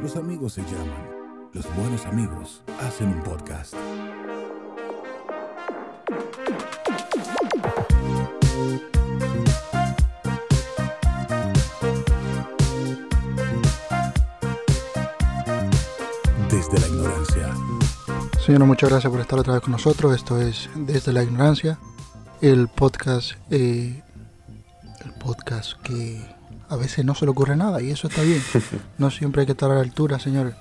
Los amigos se llaman. Los buenos amigos hacen un podcast. Desde la ignorancia. Señora, muchas gracias por estar otra vez con nosotros. Esto es Desde la Ignorancia, el podcast, eh, el podcast que a veces no se le ocurre nada y eso está bien. No siempre hay que estar a la altura, señores.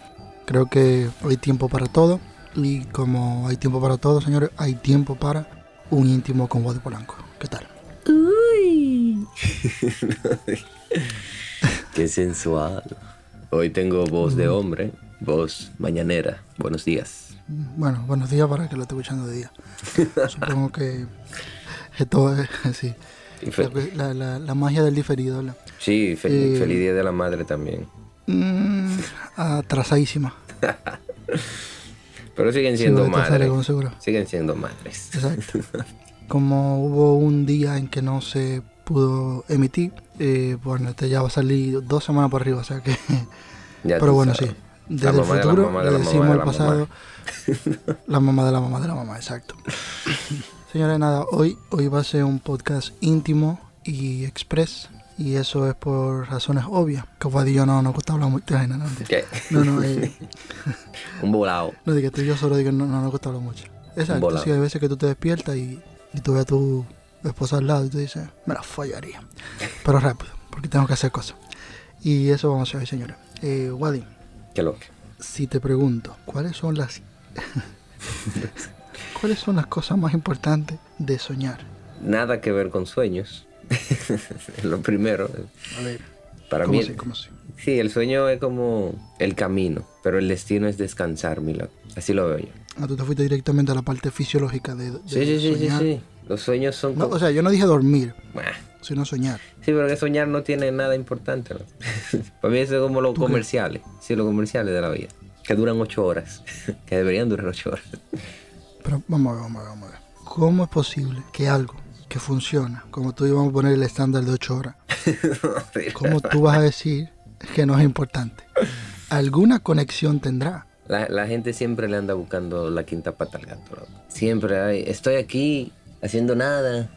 Creo que hay tiempo para todo y como hay tiempo para todo, señores, hay tiempo para un íntimo con Wadi Polanco. ¿Qué tal? Uy. Qué sensual. Hoy tengo voz de hombre, voz mañanera. Buenos días. Bueno, buenos días para que lo esté escuchando de día. Supongo que esto es así. La, la- la magia del diferido, ¿verdad? Sí, fel- Eh, feliz día de la madre también. Mm, atrasadísima. Pero siguen siendo madres. Siguen siendo madres. Exacto. Como hubo un día en que no se pudo emitir, eh, bueno, este ya va a salir dos semanas por arriba, o sea que... Ya Pero bueno, sí. Desde La el mamá de la futuro mamá de le la mamá decimos de pasado. La mamá de la mamá de la mamá, exacto. Señores, nada, hoy, hoy va a ser un podcast íntimo y express. Y eso es por razones obvias. Que y yo no nos gusta hablar mucho. Ay, No, no, ¿Qué? no, no, eh, Un volado. No, diga, tú y yo solo digo, no, no nos gusta hablar mucho. Exacto, sí, hay veces que tú te despiertas y, y tú ves a tu esposa al lado y tú dices, me la follaría. Pero rápido, porque tengo que hacer cosas. Y eso vamos a hacer hoy, señores. Eh, Wadi, Qué loco. si te pregunto, ¿cuáles son las... ¿Cuáles son las cosas más importantes de soñar? Nada que ver con sueños. Lo primero. A ver, Para ¿cómo mí, sí, el sueño es como el camino, pero el destino es descansar, mi loco. Así lo veo yo. Ah, tú te fuiste directamente a la parte fisiológica de, de Sí, sí, sí, sí, sí. Los sueños son No, como... o sea, yo no dije dormir, Bah. sino soñar. Sí, pero que soñar no tiene nada importante. ¿no? Para mí eso es como los comerciales. Sí, los comerciales de la vida. Que duran ocho horas. que deberían durar ocho horas. Pero vamos a ver, vamos a ver, vamos a ver. ¿Cómo es posible que algo que funciona, como tú íbamos a poner el estándar de 8 horas, cómo tú vas a decir que no es importante? ¿Alguna conexión tendrá? La, la gente siempre le anda buscando la quinta pata al gato. Siempre hay, estoy aquí haciendo nada,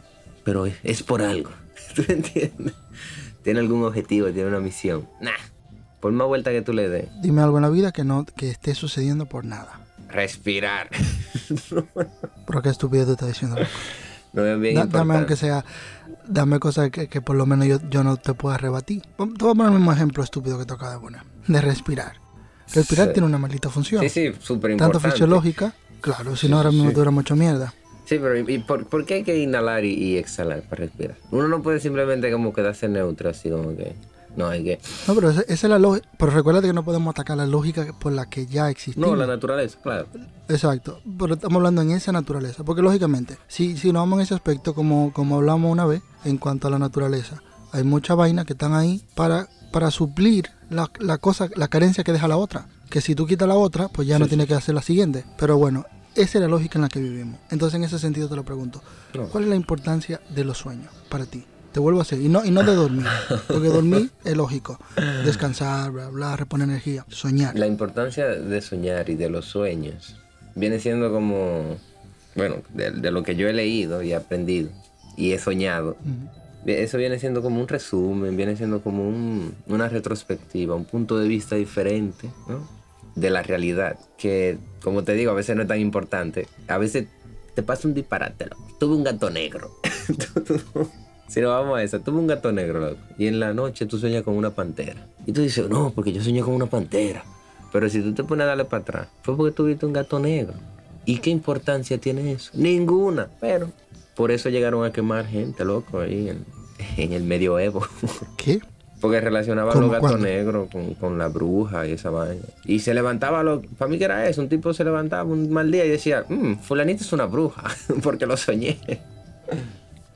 pero es, por algo. ¿Tú entiendes? Tiene algún objetivo, tiene una misión. Nah. Por más vuelta que tú le des. Dime algo en la vida que no que esté sucediendo por nada. Respirar. Pero qué estupidez tú estás diciendo. loco. No es bien Da- importante. dame aunque sea, dame cosas que, que por lo menos yo, yo no te pueda rebatir. Te voy a poner el mismo ejemplo estúpido que te acabo de poner. De respirar. Respirar Sí. tiene una maldita función. Sí, sí, súper Tanto importante. fisiológica, claro, si no ahora mismo dura mucho mierda. Sí, pero ¿y por, por qué hay que inhalar y, y exhalar para respirar? Uno no puede simplemente como quedarse neutro, así como que... No, hay que... No, pero esa, esa es la lógica. Pero recuerda que no podemos atacar la lógica por la que ya existe. No, la naturaleza, claro. Exacto. Pero estamos hablando en esa naturaleza. Porque lógicamente, si, si nos vamos en ese aspecto, como, como hablamos una vez, en cuanto a la naturaleza, hay muchas vainas que están ahí para, para suplir la, la cosa, la carencia que deja la otra. Que si tú quitas la otra, pues ya no tienes que hacer la siguiente. Pero bueno, esa es la lógica en la que vivimos. Entonces, en ese sentido te lo pregunto. No. ¿Cuál es la importancia de los sueños para ti? Te vuelvo a hacer. Y no, y no de dormir. Porque dormir es lógico. Descansar, bla, bla, reponer energía. Soñar. La importancia de soñar y de los sueños viene siendo como... Bueno, de, de lo que yo he leído y aprendido y he soñado. Ujú. Eso viene siendo como un resumen, viene siendo como un- una retrospectiva, un punto de vista diferente ¿no? de la realidad. Que, como te digo, a veces no es tan importante. A veces te pasa un disparate. Tuve un gato negro. si no vamos a eso, tuve un gato negro, loco. Y en la noche tú sueñas con una pantera. Y tú dices, no, porque yo soñé con una pantera. Pero si tú te pones a darle para atrás, fue porque tuviste un gato negro. ¿Y qué importancia tiene eso? Ninguna. Pero por eso llegaron a quemar gente, loco, ahí en, en el medioevo. ¿Qué? Porque relacionaban ¿Cómo? los gatos ¿Cuándo? negros con, con la bruja y esa vaina. Y se levantaba, lo, para mí que era eso, un tipo se levantaba un mal día y decía, "Mm, fulanito es una bruja, porque lo soñé.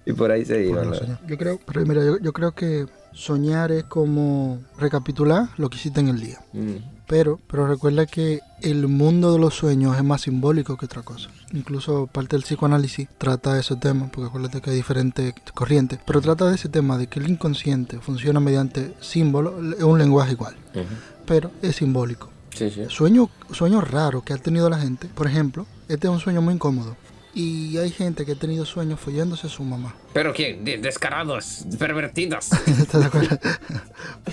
Y por ahí se iban. Yo creo, pero mira, yo, yo creo que soñar es como recapitular lo que hiciste en el día. Mm. Pero, pero recuerda que el mundo de los sueños es más simbólico que otra cosa. Incluso parte del psicoanálisis trata de ese tema, porque acuérdate que hay diferentes corrientes, pero trata de ese tema de que el inconsciente funciona mediante símbolos, es un lenguaje igual, pero es simbólico. Sí, sí. Sueño, sueños raros que ha tenido la gente, por ejemplo, este es un sueño muy incómodo. Y hay gente que ha tenido sueños follándose a su mamá. ¿Pero quién? De- descarados, pervertidos. ¿Estás de acuerdo?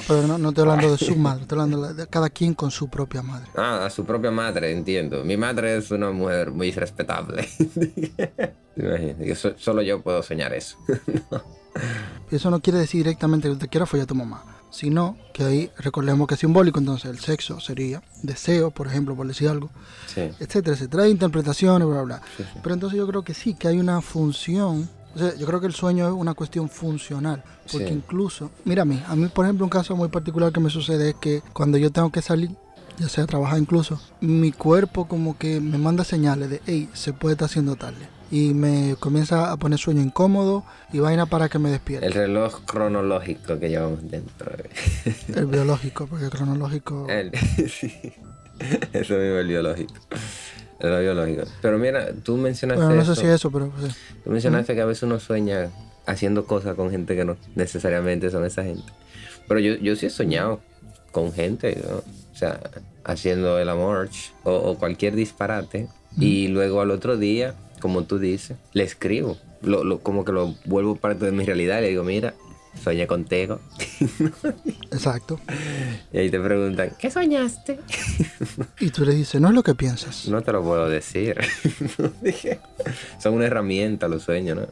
Pero no, no estoy hablando de su madre, estoy hablando de cada quien con su propia madre. Ah, a su propia madre, entiendo. Mi madre es una mujer muy respetable. Solo yo puedo soñar eso. Y eso no quiere decir directamente que te quiera follar a tu mamá, sino que ahí recordemos que es simbólico, entonces el sexo sería deseo, por ejemplo, por decir algo, Sí. etcétera, etcétera, hay interpretaciones, bla, bla. Sí, sí. Pero entonces yo creo que sí, que hay una función, o sea, yo creo que el sueño es una cuestión funcional, porque incluso, mira a mí, a mí por ejemplo un caso muy particular que me sucede es que cuando yo tengo que salir, ya sea trabajar incluso, mi cuerpo como que me manda señales de, hey, se puede estar haciendo tarde. Y me comienza a poner sueño incómodo y vaina para que me despierte. El reloj cronológico que llevamos dentro. El biológico, porque el cronológico. El- sí. Eso mismo, el biológico. El biológico. Pero mira, tú mencionaste Bueno, no sé eso. si eso, pero pues. Tú mencionaste que a veces uno sueña haciendo cosas con gente que no necesariamente son esa gente. Pero yo, yo sí he soñado con gente, ¿no? o sea, haciendo el amor o, o cualquier disparate. Y luego al otro día, como tú dices, le escribo. Lo, lo- como que lo vuelvo parte de mi realidad le digo, mira, soñé contigo. Exacto. Y ahí te preguntan, ¿qué soñaste? Y tú le dices, no es lo que piensas. No te lo puedo decir. Son una herramienta los sueños, ¿no?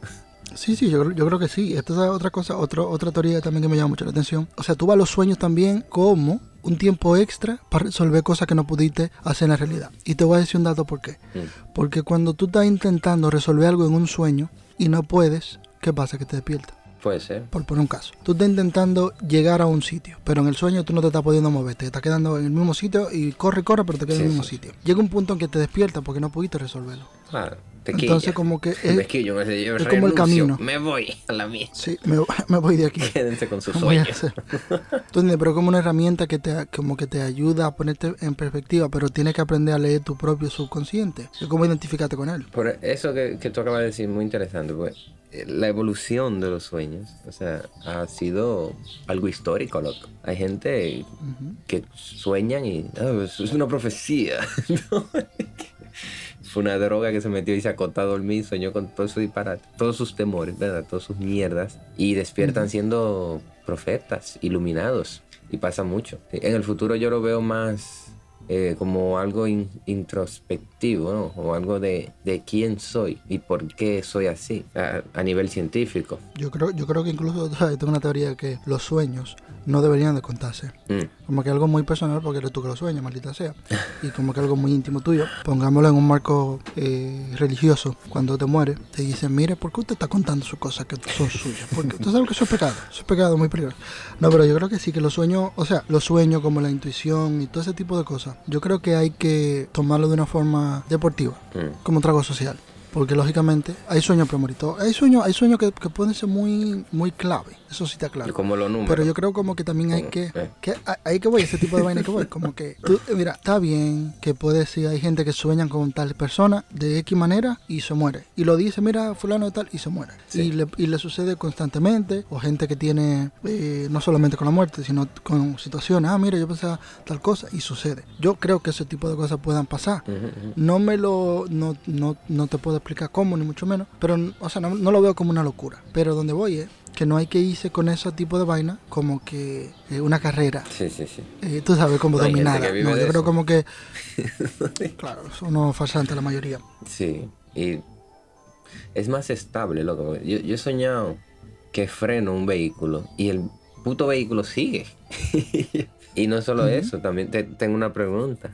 Sí, sí, yo, yo creo que sí. Esta es otra cosa, otro, otra teoría también que me llama mucho la atención. O sea, tú vas a los sueños también como un tiempo extra para resolver cosas que no pudiste hacer en la realidad. Y te voy a decir un dato por qué. Mm. Porque cuando tú estás intentando resolver algo en un sueño y no puedes, ¿qué pasa? Que te despiertas. Puede ser. Por poner un caso. Tú estás intentando llegar a un sitio, pero en el sueño tú no te estás pudiendo mover. Te estás quedando en el mismo sitio y corre, corre, pero te quedas en el mismo sí. sitio. Llega un punto en que te despiertas porque no pudiste resolverlo. Claro, te Entonces como que es, es como el camino. Me voy a la mía. sí, me, me voy de aquí. Quédense con sus sueños. entiendes, pero como una herramienta que te, como que te ayuda a ponerte en perspectiva, pero tienes que aprender a leer tu propio subconsciente. Es como identificarte con él. Por eso que, que tú acabas de decir, muy interesante, pues eh, la evolución de los sueños, o sea, ha sido algo histórico, loco. Hay gente que sueñan y "Ah, eso es una profecía. Una droga que se metió y se acotó a dormir, soñó con todo su disparate, todos sus temores, ¿verdad? Todas sus mierdas. Y despiertan siendo profetas, iluminados. Y pasa mucho. En el futuro yo lo veo más eh, como algo in- introspectivo, ¿no? O algo de, de quién soy y por qué soy así a, a nivel científico. Yo creo, yo creo que incluso tengo una teoría que los sueños no deberían de contarse. Mm, Como que algo muy personal porque eres tú que lo sueñas, maldita sea. Y como que algo muy íntimo tuyo. Pongámoslo en un marco eh, religioso. Cuando te mueres, te dicen, mire, ¿por qué usted está contando sus cosas que son suyas? Porque usted sabe que eso es pecado. Eso es pecado muy peligroso. No, pero yo creo que sí, que los sueños, o sea, los sueños como la intuición y todo ese tipo de cosas, yo creo que hay que tomarlo de una forma deportiva, mm. como un trago social. Porque lógicamente hay sueños premonitorios. Hay sueños, hay sueños que, que pueden ser muy, muy clave. Eso sí está claro. Y como los números. Pero yo creo como que también hay que, eh. que voy, ese tipo de vaina que voy, como que tú, eh, mira, está bien que puede ser, hay gente que sueñan con tal persona de X manera y se muere. Y lo dice, mira, fulano de tal y se muere. Sí. Y, le, y le sucede constantemente, o gente que tiene, eh, no solamente con la muerte, sino con situaciones, ah, mira, yo pensaba tal cosa y sucede. Yo creo que ese tipo de cosas puedan pasar. No me lo, no, no, no te puedo explicar cómo, ni mucho menos, pero, o sea, no, no lo veo como una locura. Pero donde voy es que no hay que irse con ese tipo de vaina como que eh, una carrera, Sí, sí, sí. eh, tú sabes, como No, dominada. No, yo creo como que, claro, son unos farsantes la mayoría. Sí, y es más estable, loco. Yo, yo he soñado que freno un vehículo y el puto vehículo sigue. y no solo eso, también te- tengo una pregunta.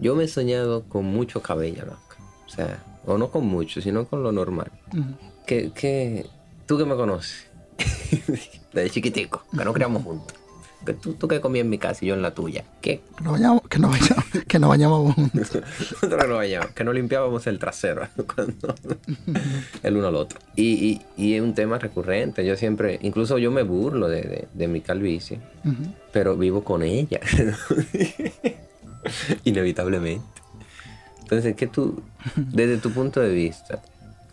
Yo me he soñado con mucho cabello, loco. O sea, o no con mucho, sino con lo normal. ujú. Que, que tú que me conoces, desde chiquitico, que no criamos juntos. que tú, tú que comías en mi casa y yo en la tuya. ¿Qué? Que nos bañamos, que nos bañamos, que nos bañábamos juntos. Nosotros no bañamos, que no limpiábamos el trasero cuando el uno al otro. Y, y, y es un tema recurrente. Yo siempre, incluso yo me burlo de, de, de mi calvicie, pero vivo con ella. Inevitablemente. Entonces, ¿qué tú, desde tu punto de vista,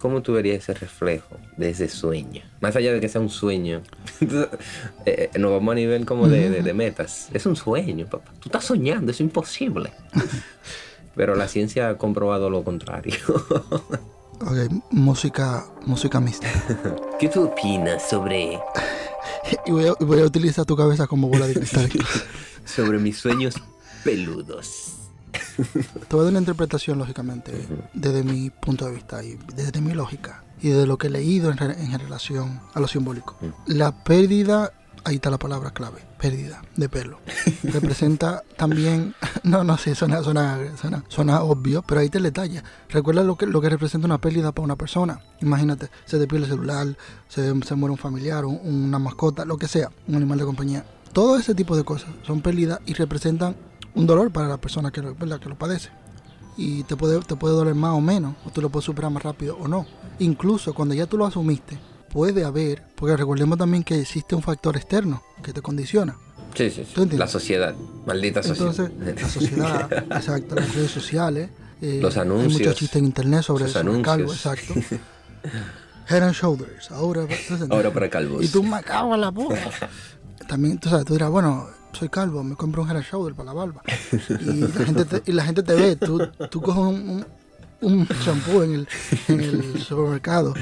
cómo tú verías ese reflejo de ese sueño? Más allá de que sea un sueño, eh, eh, nos vamos a nivel como de, de- de metas. Es un sueño, papá. Tú estás soñando, es imposible. Pero la ciencia ha comprobado lo contrario. Ok, música, música mística. ¿Qué tú opinas sobre, Y voy a, voy a utilizar tu cabeza como bola de cristal. sobre mis sueños peludos? Te voy a dar una interpretación, lógicamente, desde mi punto de vista y desde mi lógica y de lo que he leído en, re- en relación a lo simbólico. La pérdida, ahí está la palabra clave, pérdida de pelo. Representa también, no, no sé, suena, suena, suena, suena obvio, pero ahí te el detalle. Recuerda lo que, lo que representa una pérdida para una persona. Imagínate, se te pierde el celular, se, se muere un familiar, un- una mascota, lo que sea, un animal de compañía. Todo ese tipo de cosas son pérdidas y representan un dolor para la persona que lo, ¿verdad? que lo padece. Y te puede, te puede doler más o menos, o tú lo puedes superar más rápido o no. Incluso cuando ya tú lo asumiste, puede haber, porque recordemos también que existe un factor externo que te condiciona. Sí, sí, sí. La sociedad, maldita sociedad. Entonces, la sociedad, exacto, las redes sociales, eh, Los Hay anuncios, muchos chistes en internet sobre eso, sobre calvo, anuncios. exacto. Head and shoulders, ahora. Ahora para calvos. Y tú me cago en la boca. También, tú sabes, tú dirás, bueno, soy calvo, me compro un and shoulder para la barba. Y la gente te, y la gente te ve, tú, tú coges un, un, un shampoo en el, en el supermercado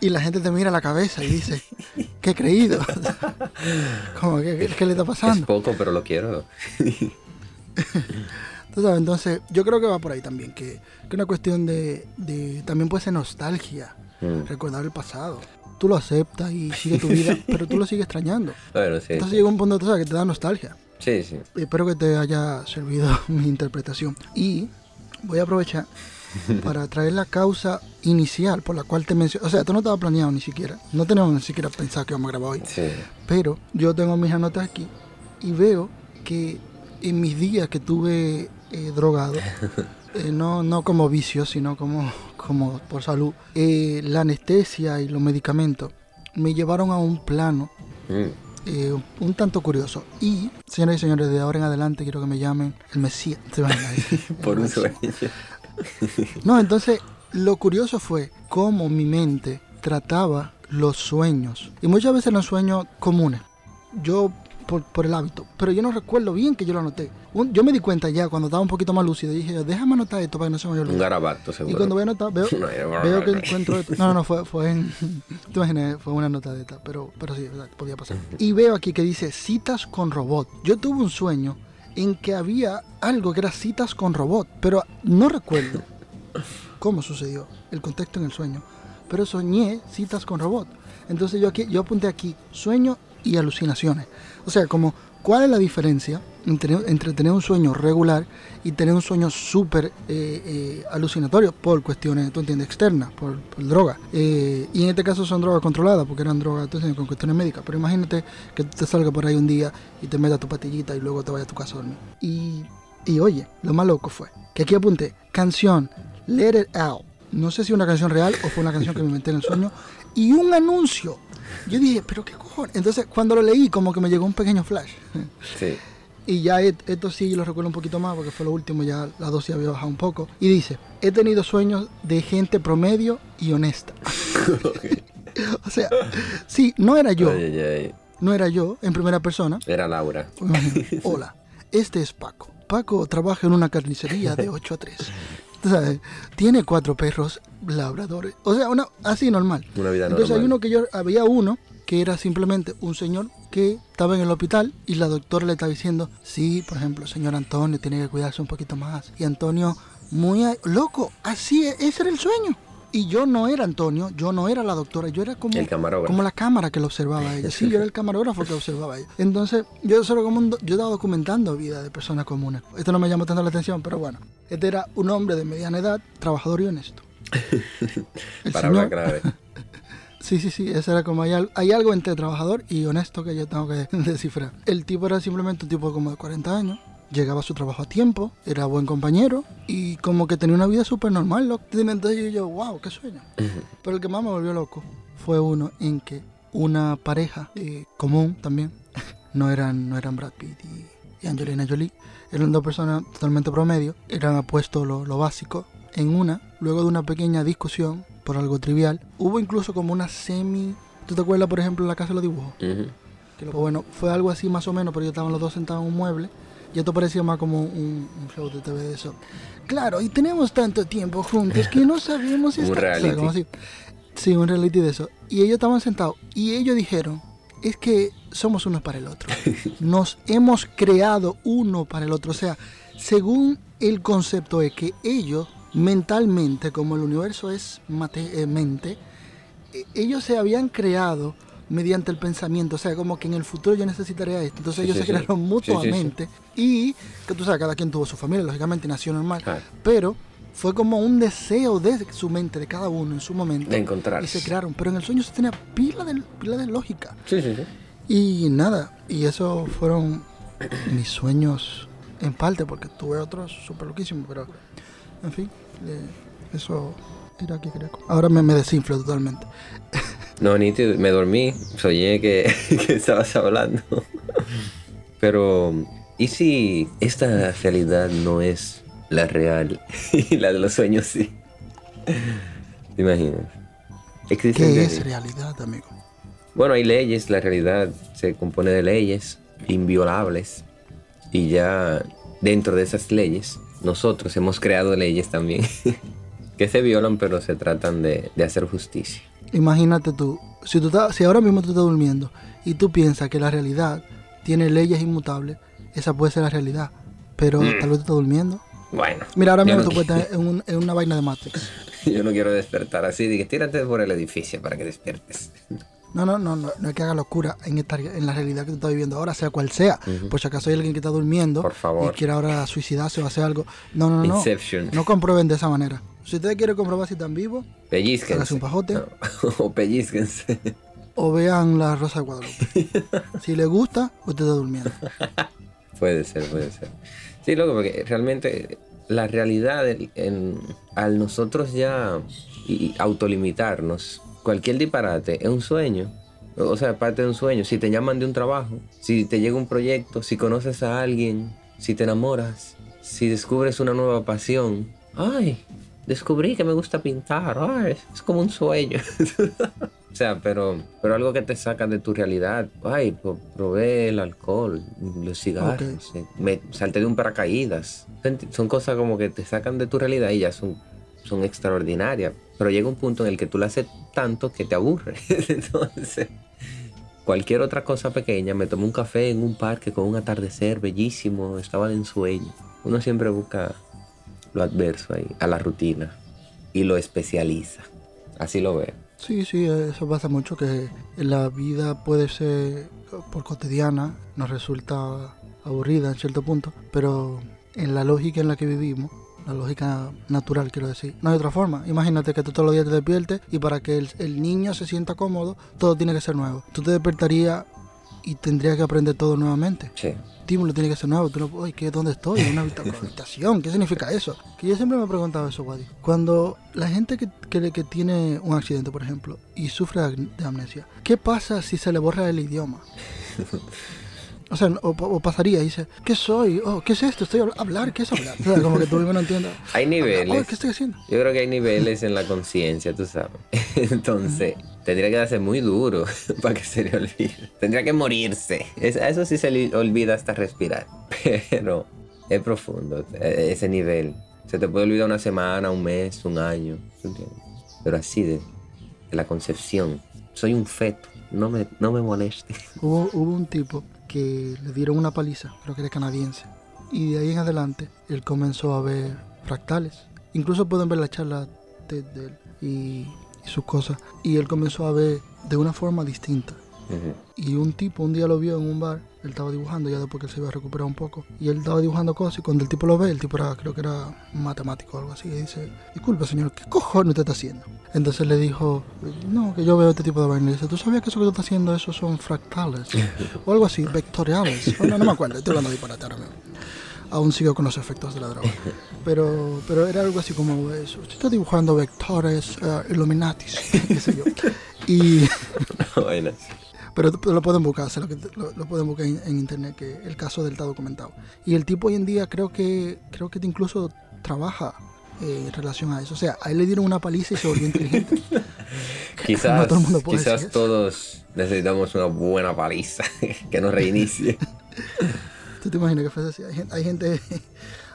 y la gente te mira la cabeza y dice, qué creído. Como, ¿qué, qué- qué le está Es pasando? poco, pero lo quiero. Sabes, entonces yo creo que va por ahí también, que que una cuestión de, de- también puede ser nostalgia, Mm. recordar el pasado. Tú lo aceptas y sigue tu vida, pero tú lo sigues extrañando. Bueno, sí. Entonces sí. llega un punto tú sabes, que te da nostalgia. Sí, sí. Espero que te haya servido mi interpretación. Y voy a aprovechar para traer la causa inicial por la cual te mencioné. O sea, esto no estaba planeado ni siquiera. No teníamos ni siquiera pensado que íbamos a grabar hoy. Sí. Pero yo tengo mis anotas aquí y veo que en mis días que tuve eh, drogado, eh, no, no como vicio, sino como, como por salud, eh, la anestesia y los medicamentos me llevaron a un plano Mm. eh, un tanto curioso. Y, señoras y señores, de ahora en adelante quiero que me llamen el Mesías. Por un sueño. No, entonces lo curioso fue cómo mi mente trataba los sueños. Y muchas veces los sueños comunes. Yo, por, por el hábito. Pero yo no recuerdo bien que yo lo anoté. Un- yo me di cuenta ya cuando estaba un poquito más lúcido. Dije, déjame anotar esto para que no se me Un olvide. garabato, Y seguro. cuando voy a anotar, veo, veo que encuentro esto. No, no, no, fue, fue en. Te imaginas, fue una nota de esta, pero, pero sí, ¿verdad? podía pasar. Y veo aquí que dice citas con robot. Yo tuve un sueño en que había algo que era citas con robot, pero no recuerdo cómo sucedió, el contexto en el sueño. Pero soñé citas con robot. Entonces yo aquí, yo apunté aquí sueño y alucinaciones. O sea, como cuál es la diferencia entre, entre tener un sueño regular y tener un sueño súper eh, eh, alucinatorio por cuestiones, tú entiendes, externas, por, por droga. Eh, y en este caso son drogas controladas porque eran drogas tú entiendes, con cuestiones médicas. Pero imagínate que tú te salgas por ahí un día y te metas tu patillita y luego te vayas a tu casa. Y, y oye, lo más loco fue que aquí apunté canción Let It Out. No sé si una canción real o fue una canción que me inventé en el sueño. Y un anuncio. Yo dije, pero qué cojones. Entonces, cuando lo leí, como que me llegó un pequeño flash. Sí. Y ya esto sí lo recuerdo un poquito más porque fue lo último, ya la dosis había bajado un poco. Y dice, he tenido sueños de gente promedio y honesta. o sea, sí, no era yo, Ay, ay, ay. no era yo en primera persona. Era Laura. Hola, este es Paco. Paco trabaja en una carnicería de 8 a 3. Sabes, tiene cuatro perros labradores. O sea, una, así normal. Una vida Entonces hay uno que yo, había uno que era simplemente un señor que estaba en el hospital y la doctora le estaba diciendo, sí, por ejemplo, señor Antonio tiene que cuidarse un poquito más. Y Antonio, muy loco, así es, ese era el sueño. Y yo no era Antonio, yo no era la doctora, yo era como, El camarógrafo. como la cámara que lo observaba a ella. Sí, yo era el camarógrafo que observaba ella. Entonces, yo solo como un yo estaba documentando vida de personas comunes. Esto no me llamó tanto la atención, pero bueno. Este era un hombre de mediana edad, trabajador y honesto. Señor- grave. Sí, sí, sí, ese era como hay, hay algo entre trabajador y honesto que yo tengo que descifrar. El tipo era simplemente un tipo como de 40 años, llegaba a su trabajo a tiempo, era buen compañero y como que tenía una vida súper normal. loco. Entonces yo, wow, qué sueño. Pero el que más me volvió loco fue uno en que una pareja eh, común también, no eran, no eran Brad Pitt y, y Angelina Jolie, eran dos personas totalmente promedio, eran apuestos lo, lo básico. En una, luego de una pequeña discusión por algo trivial, hubo incluso como una semi... ¿Tú te acuerdas, por ejemplo, en la casa de los dibujos? Ujú. Que lo- bueno, fue algo así más o menos, pero ellos estaban los dos sentados en un mueble y esto parecía más como un, un show de TV de eso. Claro, y tenemos tanto tiempo juntos que no sabemos si Un está... o sea, reality. como así. Sí, un reality de eso. Y ellos estaban sentados y ellos dijeron, es que somos unos para el otro. Nos hemos creado uno para el otro. O sea, según el concepto es que ellos mentalmente, como el universo es mate- eh, mente, eh, ellos se habían creado mediante el pensamiento, o sea, como que en el futuro yo necesitaría esto. Entonces Sí, ellos sí, se crearon Sí, mutuamente y que tú sabes, cada quien tuvo su familia, lógicamente nació normal, Claro. pero fue como un deseo de su mente, de cada uno en su momento. De encontrarse. Y se crearon, pero en el sueño se tenía pila de, pila de lógica. Sí, sí, sí. Y nada, y eso fueron mis sueños en parte, porque tuve otros súper loquísimos, pero en fin, eh, eso era que quería. Ahora me, me desinflo totalmente. No, nítido, me dormí, soñé que, que estabas hablando. Pero, ¿y si esta realidad no es la real y la de los sueños sí? ¿Te imaginas? Existen ¿Qué de- es realidad, amigo? Bueno, hay leyes, la realidad se compone de leyes inviolables y ya dentro de esas leyes nosotros hemos creado leyes también que se violan pero se tratan de, de hacer justicia. Imagínate tú, si, tú estás- si ahora mismo tú estás durmiendo y tú piensas que la realidad tiene leyes inmutables, esa puede ser la realidad, pero tal vez tú estás durmiendo. Bueno, Mira, ahora mismo no, tú puedes estar en, un- en una vaina de Matrix. yo no quiero despertar así, dije, tírate por el edificio para que despiertes. No, no, no, no, no es que haga locura en, esta, en la realidad que tú estás viviendo ahora, sea cual sea. Por si acaso hay alguien que está durmiendo Por favor. y quiere ahora suicidarse o hacer algo. No, no, no. Inception. No comprueben de esa manera. Si ustedes quieren comprobar si están vivos, Pellizquense. Un pajote. No, o pellizquense. o vean la Rosa de Guadalupe. si les gusta, usted está durmiendo. Puede ser, puede ser. Sí, loco, porque realmente la realidad, en- en- al nosotros ya y- autolimitarnos, cualquier disparate es un sueño. O sea, parte de un sueño. Si te llaman de un trabajo, si te llega un proyecto, si conoces a alguien, si te enamoras, si descubres una nueva pasión. Ay, descubrí que me gusta pintar. Ay, es como un sueño. O sea, pero, pero algo que te saca de tu realidad. Ay, pro- probé el alcohol, los cigarros, me salté de un paracaídas. Son cosas como que te sacan de tu realidad y ya son, son extraordinarias. Pero llega un punto en el que tú la haces tanto que te aburre. Entonces, cualquier otra cosa pequeña, me tomé un café en un parque con un atardecer bellísimo, estaba de ensueño. Uno siempre busca lo adverso ahí, a la rutina, y lo especializa. Así lo veo. Sí, sí, eso pasa mucho, que la vida puede ser por cotidiana, nos resulta aburrida en cierto punto, pero en la lógica en la que vivimos, la lógica natural quiero decir, no hay otra forma. Imagínate que tú todos los días te despiertes y para que el, el niño se sienta cómodo, todo tiene que ser nuevo. Tú te despertarías y tendrías que aprender todo nuevamente. Sí. estímulo tiene que ser nuevo. Tú no, "Oye, ¿qué, ¿dónde estoy? ¿En una habita- habitación? ¿Qué significa eso? Que yo siempre me he preguntado eso, Wadi. Cuando la gente que, que, que tiene un accidente, por ejemplo, y sufre de amnesia, ¿qué pasa si se le borra el idioma? O sea, o, o pasaría y dice, ¿qué soy? Oh, ¿Qué es esto? Estoy a hablar, ¿qué es hablar? O sea, como que tú mismo no entiendas. Hay niveles. Oh, ¿Qué estoy haciendo? Yo creo que hay niveles en la conciencia, tú sabes. Entonces, tendría que darse muy duro para que se le olvide. Tendría que morirse. Es- a eso sí se le olvida hasta respirar. Pero es profundo eh, ese nivel. Se te puede olvidar una semana, un mes, un año. ¿tú entiendes? Pero así de, de la concepción. Soy un feto. No me, no me moleste. Hubo, hubo un tipo que le dieron una paliza, creo que era canadiense. Y de ahí en adelante, él comenzó a ver fractales. Incluso pueden ver la charla de, de él y, y sus cosas. Y él comenzó a ver de una forma distinta. Y un tipo un día lo vio en un bar Él estaba dibujando ya después que él se iba a recuperar un poco. Y él estaba dibujando cosas y cuando el tipo lo ve, el tipo era, creo que era matemático o algo así, y dice, disculpe señor, ¿qué cojones usted está haciendo? Entonces le dijo, no, que yo veo este tipo de vaina. Y dice, ¿tú sabías que eso que tú estás haciendo, esos son fractales? o algo así, vectoriales. Bueno, no me acuerdo, estoy hablando de disparate ahora mismo. Aún sigo con los efectos de la droga. Pero, pero era algo así como eso. Usted está dibujando vectores, uh, Illuminatis, qué sé yo. Y... Pero t- lo pueden buscar, lo, lo, lo pueden buscar en, en internet, que el caso del está documentado. Y el tipo hoy en día creo que creo que incluso trabaja eh, en relación a eso. O sea, a él le dieron una paliza y se volvió inteligente. quizás, No todo quizás todos necesitamos una buena paliza que nos reinicie. ¿Tú te imaginas que fuese así? Hay gente, hay gente,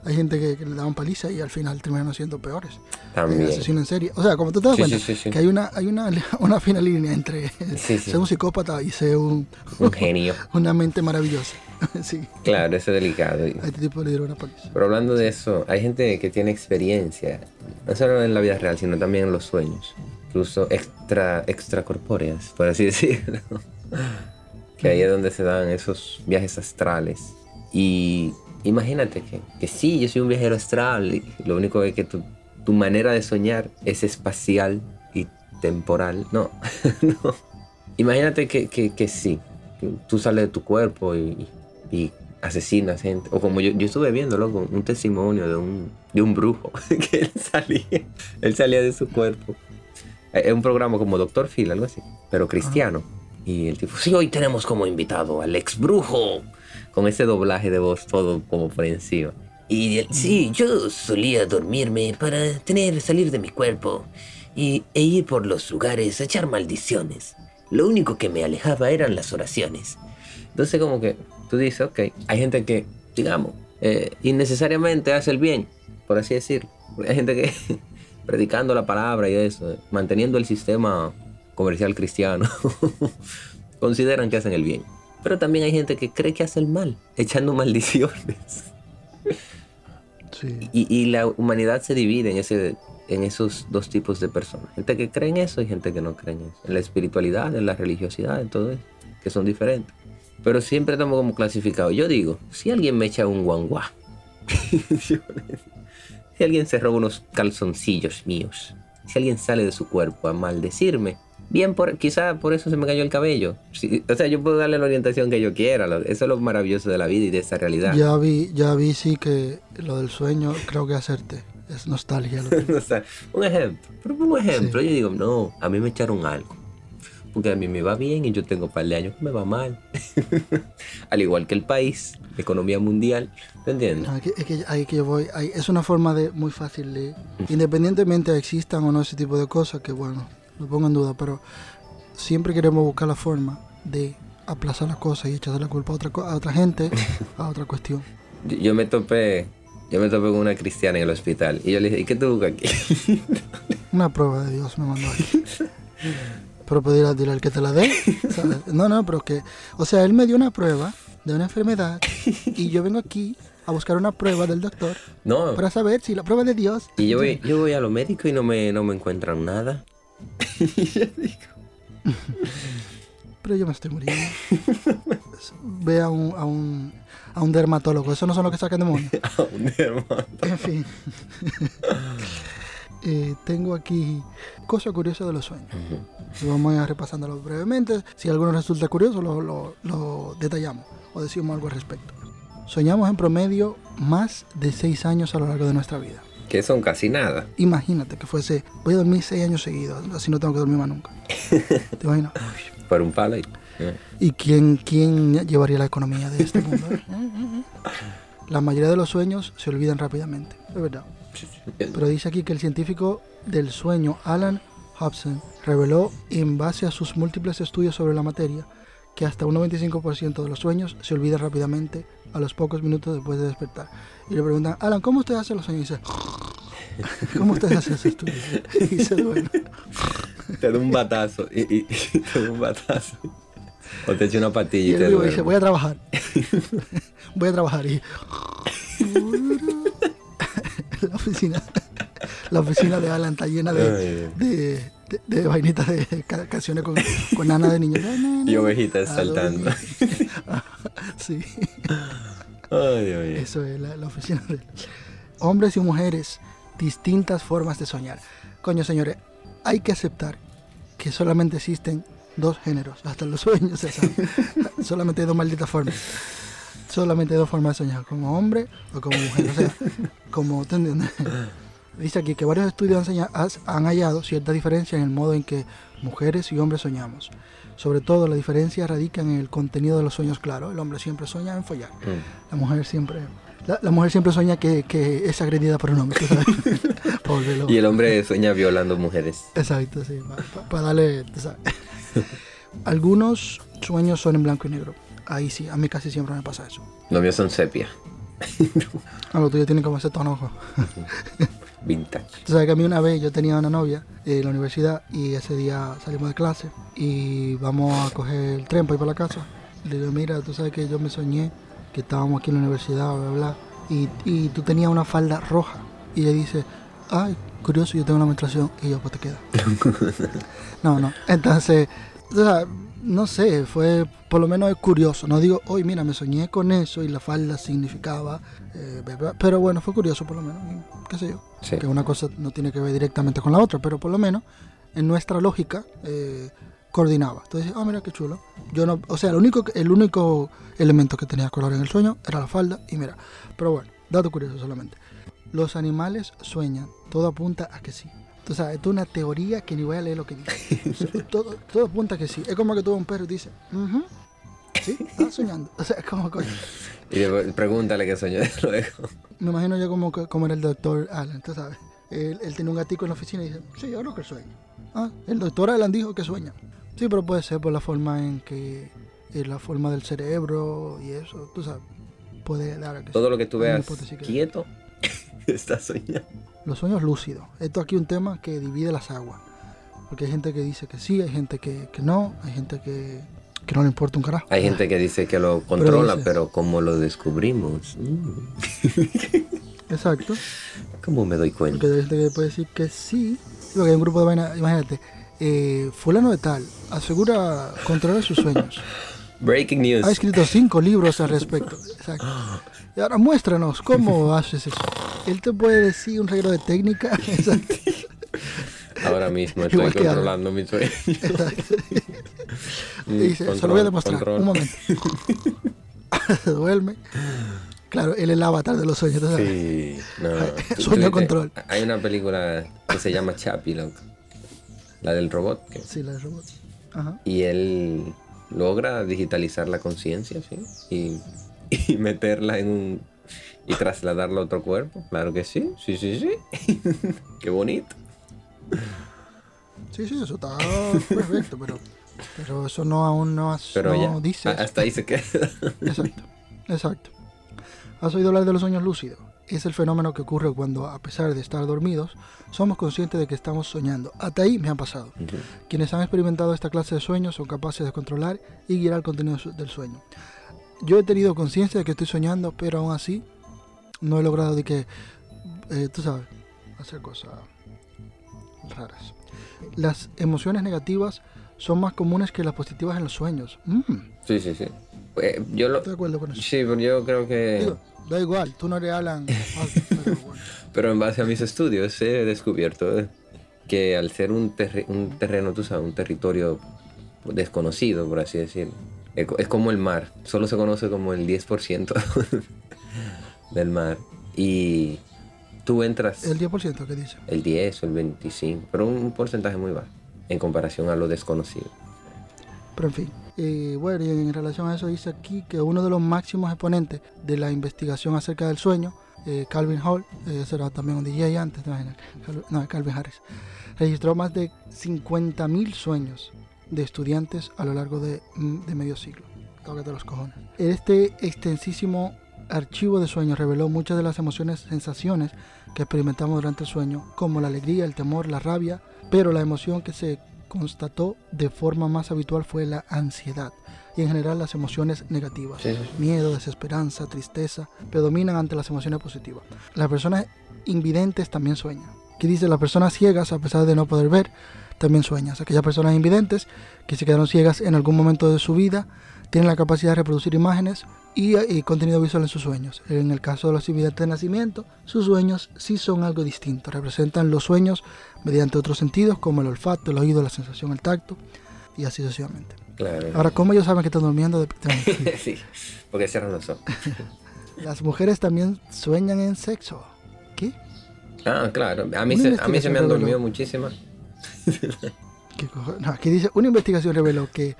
hay gente que, que le daban paliza y al final terminan siendo peores. También. Asesino en serie. O sea, como tú te das Sí, cuenta, sí, sí, que hay una, hay una, una fina línea entre ser un psicópata y ser un, Un genio. una mente maravillosa. sí, Claro, eso es delicado. A este tipo le dieron una paliza. Pero hablando de eso, hay gente que tiene experiencia, no solo en la vida real, sino también en los sueños, incluso extra, extracorpóreas, por así decirlo. que ahí es donde se dan esos viajes astrales. Y imagínate que, que sí, yo soy un viajero astral, lo único es que tu, tu manera de soñar es espacial y temporal. No, no. Imagínate que, que, que sí, que tú sales de tu cuerpo y, y asesinas gente. O como yo, yo estuve viendo, loco, un testimonio de un, de un brujo que él salía, él salía de su cuerpo. Eh, Es un programa como Doctor Phil, algo así, pero cristiano. Y el tipo, sí, hoy tenemos como invitado al ex brujo, con ese doblaje de voz todo como por encima. Y sí, yo solía dormirme para tener, salir de mi cuerpo y, e ir por los lugares a echar maldiciones. Lo único que me alejaba eran las oraciones. Entonces como que tú dices, ok, hay gente que, digamos, eh, innecesariamente hace el bien, por así decirlo. Hay gente que predicando la palabra y eso, eh, manteniendo el sistema comercial cristiano, consideran que hacen el bien. Pero también hay gente que cree que hace el mal, echando maldiciones. Sí. Y, y la humanidad se divide en, ese, en esos dos tipos de personas. Gente que cree en eso y gente que no cree en eso. En la espiritualidad, en la religiosidad, en todo eso, que son diferentes. Pero siempre estamos como clasificados. Yo digo, si alguien me echa un guanguá, si alguien se roba unos calzoncillos míos, si alguien sale de su cuerpo a maldecirme, bien, por, quizá por eso se me cayó el cabello. Sí, o sea, yo puedo darle la orientación que yo quiera. Eso es lo maravilloso de la vida y de esta realidad. Ya vi, ya vi sí que lo del sueño creo que hacerte. Es nostalgia. Lo que- un ejemplo. Pero un ejemplo. Yo digo, no, a mí me echaron algo. Porque a mí me va bien y yo tengo un par de años que me va mal. Al igual que el país, la economía mundial. ¿Te entiendes? No, es que, es que ahí que yo voy. ahí- es una forma de muy fácil de. Independientemente existan o no ese tipo de cosas, que bueno, lo pongo en duda, pero siempre queremos buscar la forma de aplazar las cosas y echarle la culpa a otra, a otra gente, a otra cuestión. Yo, yo me topé. Yo me topé con una cristiana en el hospital. Y yo le dije, ¿y qué tú buscas aquí? Una prueba de Dios me mandó aquí. Pero pedir dile al que te la dé. ¿sabes? No, no, pero que. O sea, él me dio una prueba de una enfermedad y yo vengo aquí a buscar una prueba del doctor No. para saber si la prueba de Dios. Y yo voy, yo voy a los médicos y no me, no me encuentran nada. Pero yo me estoy muriendo. Ve a un, a un, a un dermatólogo. Eso no son los que sacan demonios. Un hermano. En fin. Eh, tengo aquí cosas curiosas de los sueños. Y vamos a ir repasándolo brevemente. Si alguno resulta curioso, lo, lo- lo detallamos o decimos algo al respecto. Soñamos en promedio más de 6 años a lo largo de nuestra vida. Que son casi nada. Imagínate que fuese, voy a dormir 6 años seguidos, así no tengo que dormir más nunca. ¿Te imaginas? Uy. Por un palo. Y, eh. ¿Y quién, quién llevaría la economía de este mundo? La mayoría de los sueños se olvidan rápidamente, es verdad. Pero dice aquí que el científico del sueño, Alan Hobson, reveló en base a sus múltiples estudios sobre la materia que hasta un 95% de los sueños se olvida rápidamente a los pocos minutos después de despertar. Y le preguntan, Alan, ¿cómo usted hace los sueños? Y dice, ¿cómo usted hace ese estudio? Y se duerme. Te da un batazo. Y, y- y te da un batazo. O te echa una Y patilla y, él te dice, voy a trabajar. voy a trabajar. Y la oficina, la oficina de Alan está llena de, de, de vainitas de ca- canciones con, con nana de niños. Y ovejitas saltando. Sí, Ay, eso es la, la oficina de hombres y mujeres, distintas formas de soñar. Coño, señores, hay que aceptar que solamente existen dos géneros, hasta los sueños, se solamente hay dos malditas formas. Solamente hay dos formas de soñar, como hombre o como mujer. O sea, como ¿te entiendes? Dice aquí que varios estudios han, han hallado cierta diferencia en el modo en que mujeres y hombres soñamos. Sobre todo la diferencia radica en el contenido de los sueños claros. El hombre siempre sueña en follar. Mm. La mujer siempre, la, la mujer siempre sueña que, que es agredida por un hombre, ¿sabes? Y el hombre sueña violando mujeres. Exacto, sí, para darle, tú sabes. Algunos sueños son en blanco y negro. Ahí sí, a mí casi siempre me pasa eso. Los míos son sepia. A lo tuyo tienen como ese tono. Vintage. Tú sabes que a mí una vez yo tenía una novia en la universidad y ese día salimos de clase y vamos a coger el tren para ir para la casa. Le digo, mira, tú sabes que yo me soñé que estábamos aquí en la universidad, bla, bla, bla, y, y tú tenías una falda roja. Y ella dice, ay, curioso, yo tengo una menstruación. Y yo, pues te queda. no, no. Entonces, o sea, no sé, fue por lo menos curioso. No digo, hoy mira, me soñé con eso y la falda significaba, eh, bla, bla", pero bueno, fue curioso por lo menos, qué sé yo Sí. que una cosa no tiene que ver directamente con la otra, pero por lo menos en nuestra lógica eh, coordinaba. Entonces, ah, mira qué chulo. Yo no, o sea, el único, el único elemento que tenía color en el sueño era la falda y mira. Pero bueno, dato curioso solamente. Los animales sueñan, todo apunta a que sí. Sea, esto es una teoría que ni voy a leer lo que dice. O sea, todo, todo apunta que sí. Es como que tú un perro y dice, "Ujú, sí, está soñando. O sea, es como, coño. Y pregúntale qué soñó luego. Me imagino yo como, era el doctor Alan, tú sabes. Él, él tenía un gatico en la oficina y dice, sí, yo creo que sueña. Ah, el doctor Alan dijo que sueña. Sí, pero puede ser por la forma en que, la forma del cerebro y eso, tú sabes, puede dar a que Todo lo que tú veas quieto, está soñando. Los sueños lúcidos. Esto aquí es un tema que divide las aguas. Porque hay gente que dice que sí, hay gente que, que no, hay gente que, que no le importa un carajo. Hay gente que dice que lo controla, dice- pero como lo descubrimos, mm, Exacto. ¿cómo me doy cuenta? Porque hay gente que puede decir que sí. Porque hay un grupo de vaina, imagínate, eh, fulano de tal asegura controlar sus sueños. Breaking news. Ha escrito cinco libros al respecto. Exacto. Y ahora muéstranos cómo haces eso. Él te puede decir un regalo de técnica. Exacto. Ahora mismo estoy controlando mi sueño. Mm, dice, se lo voy a demostrar. control. Un momento. Duerme. Claro, él es el avatar de los sueños. ¿tú sabes? Sí, no. Tú- Sueño tú- control. Hay una película que se llama Chappie, loco. La del robot. Sí, la de robot. Ajá. Y él logra digitalizar la conciencia, ¿sí? Y, y meterla en un... Y trasladarla a otro cuerpo. Claro que sí, sí, sí, sí. Qué bonito. Sí, sí, eso está perfecto, pero, pero eso no aún no, has- Pero no ya, dice. hasta ahí se queda. Exacto, exacto. ¿Has oído hablar de los sueños lúcidos? Es el fenómeno que ocurre cuando, a pesar de estar dormidos, somos conscientes de que estamos soñando. Hasta ahí me ha pasado. Quienes han experimentado esta clase de sueños son capaces de controlar y guiar el contenido del sueño. Yo he tenido conciencia de que estoy soñando, pero aún así no he logrado de que, eh, tú sabes, hacer cosas raras. Las emociones negativas son más comunes que las positivas en los sueños. Mm, Sí, sí, sí. Eh, yo lo... estoy de acuerdo con eso. Sí, pero yo creo que... Digo, da igual, tú no eres Alan. Ah, pero bueno. Pero en base a mis estudios he descubierto que al ser un, terre- un terreno, tú sabes, un territorio desconocido, por así decirlo, es co- es como el mar, solo se conoce como el 10% del mar. Y tú entras El 10% que dice. el 10 o el 25, pero un porcentaje muy bajo en comparación a lo desconocido. Pero en fin. Eh, bueno, y en relación a eso dice aquí que uno de los máximos exponentes de la investigación acerca del sueño, eh, Calvin Hall, eh, ese era también un DJ antes, no, Calvin Harris, registró más de 50.000 sueños de estudiantes a lo largo de, mm, de medio siglo. Tócate los cojones. Este extensísimo archivo de sueños reveló muchas de las emociones, sensaciones que experimentamos durante el sueño, como la alegría, el temor, la rabia, pero la emoción que se constató de forma más habitual fue la ansiedad y en general las emociones negativas. Sí. Miedo, desesperanza, tristeza predominan ante las emociones positivas. Las personas invidentes también sueñan. Que dice, las personas ciegas, a pesar de no poder ver, también sueñas. Aquellas personas invidentes que se quedaron ciegas en algún momento de su vida tienen la capacidad de reproducir imágenes y, y contenido visual en sus sueños. En el caso de los invidentes de nacimiento, sus sueños sí son algo distinto. Representan los sueños mediante otros sentidos como el olfato, el oído, la sensación, el tacto y así sucesivamente. Claro. Ahora, ¿cómo ellos saben que están durmiendo? De... sí, porque cierran los ojos. Las mujeres también sueñan en sexo. ¿Qué? Ah, claro. A mí, se, a mí se me han dormido muchísimas. ¿Qué cojo- No, aquí dice, una investigación reveló que,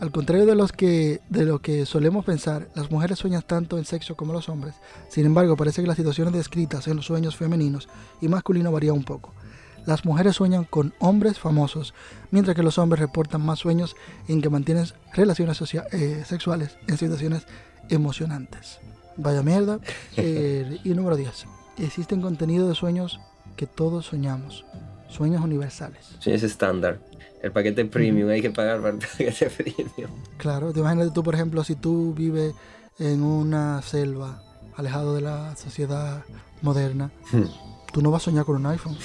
al contrario de, los que, de lo que solemos pensar, las mujeres sueñan tanto en sexo como los hombres. Sin embargo, parece que las situaciones descritas en los sueños femeninos y masculinos varían un poco. Las mujeres sueñan con hombres famosos, mientras que los hombres reportan más sueños en que mantienen relaciones eh, sexuales en situaciones emocionantes. Vaya mierda. Eh, y número 10. Existen contenidos de sueños que todos soñamos. Sueños universales. Sí, es estándar. El paquete premium, hay que pagar para el paquete premium. Claro, te imaginas tú, por ejemplo, si tú vives en una selva, alejado de la sociedad moderna, tú no vas a soñar con un iPhone.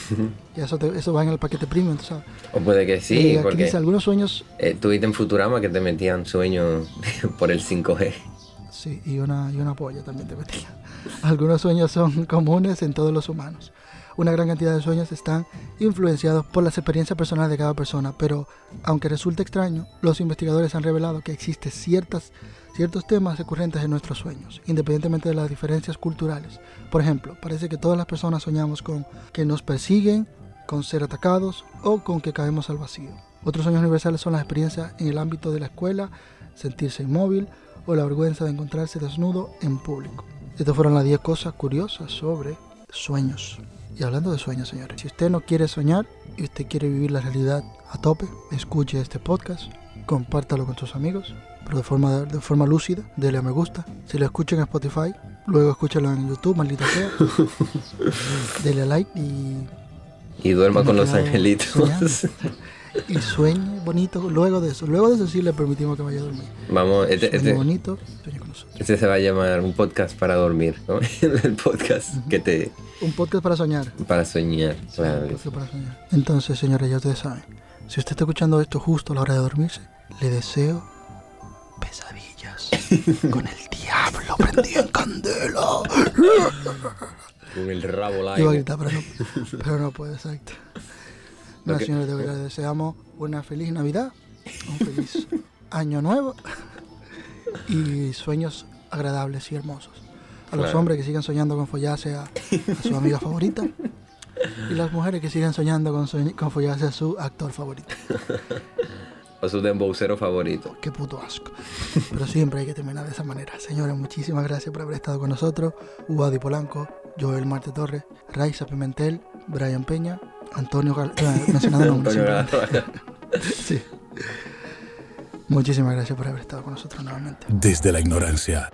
Y eso, te- eso va en el paquete premium, tú sabes. O puede que sí, Eh, porque dice algunos sueños, eh, tuviste en Futurama que te metían sueños por el 5G. Sí, y una, y una polla también te metía. Algunos sueños son comunes en todos los humanos. Una gran cantidad de sueños están influenciados por las experiencias personales de cada persona, pero aunque resulte extraño, los investigadores han revelado que existen ciertas, ciertos temas recurrentes en nuestros sueños, independientemente de las diferencias culturales. Por ejemplo, parece que todas las personas soñamos con que nos persiguen, con ser atacados o con que caemos al vacío. Otros sueños universales son las experiencias en el ámbito de la escuela, sentirse inmóvil o la vergüenza de encontrarse desnudo en público. Estas fueron las 10 cosas curiosas sobre sueños. Y hablando de sueños, señores, si usted no quiere soñar y usted quiere vivir la realidad a tope, escuche este podcast, compártalo con sus amigos, pero de forma, de forma lúcida, dele a me gusta. Si lo escuchan en Spotify, luego escúchalo en YouTube, maldita sea. dele a like y Y duerma con los angelitos. Y sueñe bonito luego de eso. Luego de eso sí le permitimos que vaya a dormir. Vamos, este, Sueñe este, bonito, sueñe con nosotros. este se va a llamar un podcast para dormir, ¿no? El podcast que te... Un podcast para soñar. para soñar. Claro. Un podcast para soñar. Entonces, señores, ya ustedes saben. Si usted está escuchando esto justo a la hora de dormirse, le deseo pesadillas con el diablo prendido en candela. Con el rabo Iba a largo. gritar, pero no, pero no puedo, exacto. No, Ok. señores, de verdad, les deseamos una feliz Navidad, un feliz Año Nuevo y sueños agradables y hermosos. A los Claro. hombres que sigan soñando con follarse a, a su amiga favorita y las mujeres que sigan soñando con, soñ- con follarse a su actor favorito. O su dembowcero favorito. Qué puto asco. Pero siempre hay que terminar de esa manera. Señores, muchísimas gracias por haber estado con nosotros. Adi Polanco, Joel Marte Torres, Raiza Pimentel, Brian Peña, Antonio Gal eh, mencionando nombres. Antonio. Sí. Muchísimas gracias por haber estado con nosotros nuevamente. Desde la ignorancia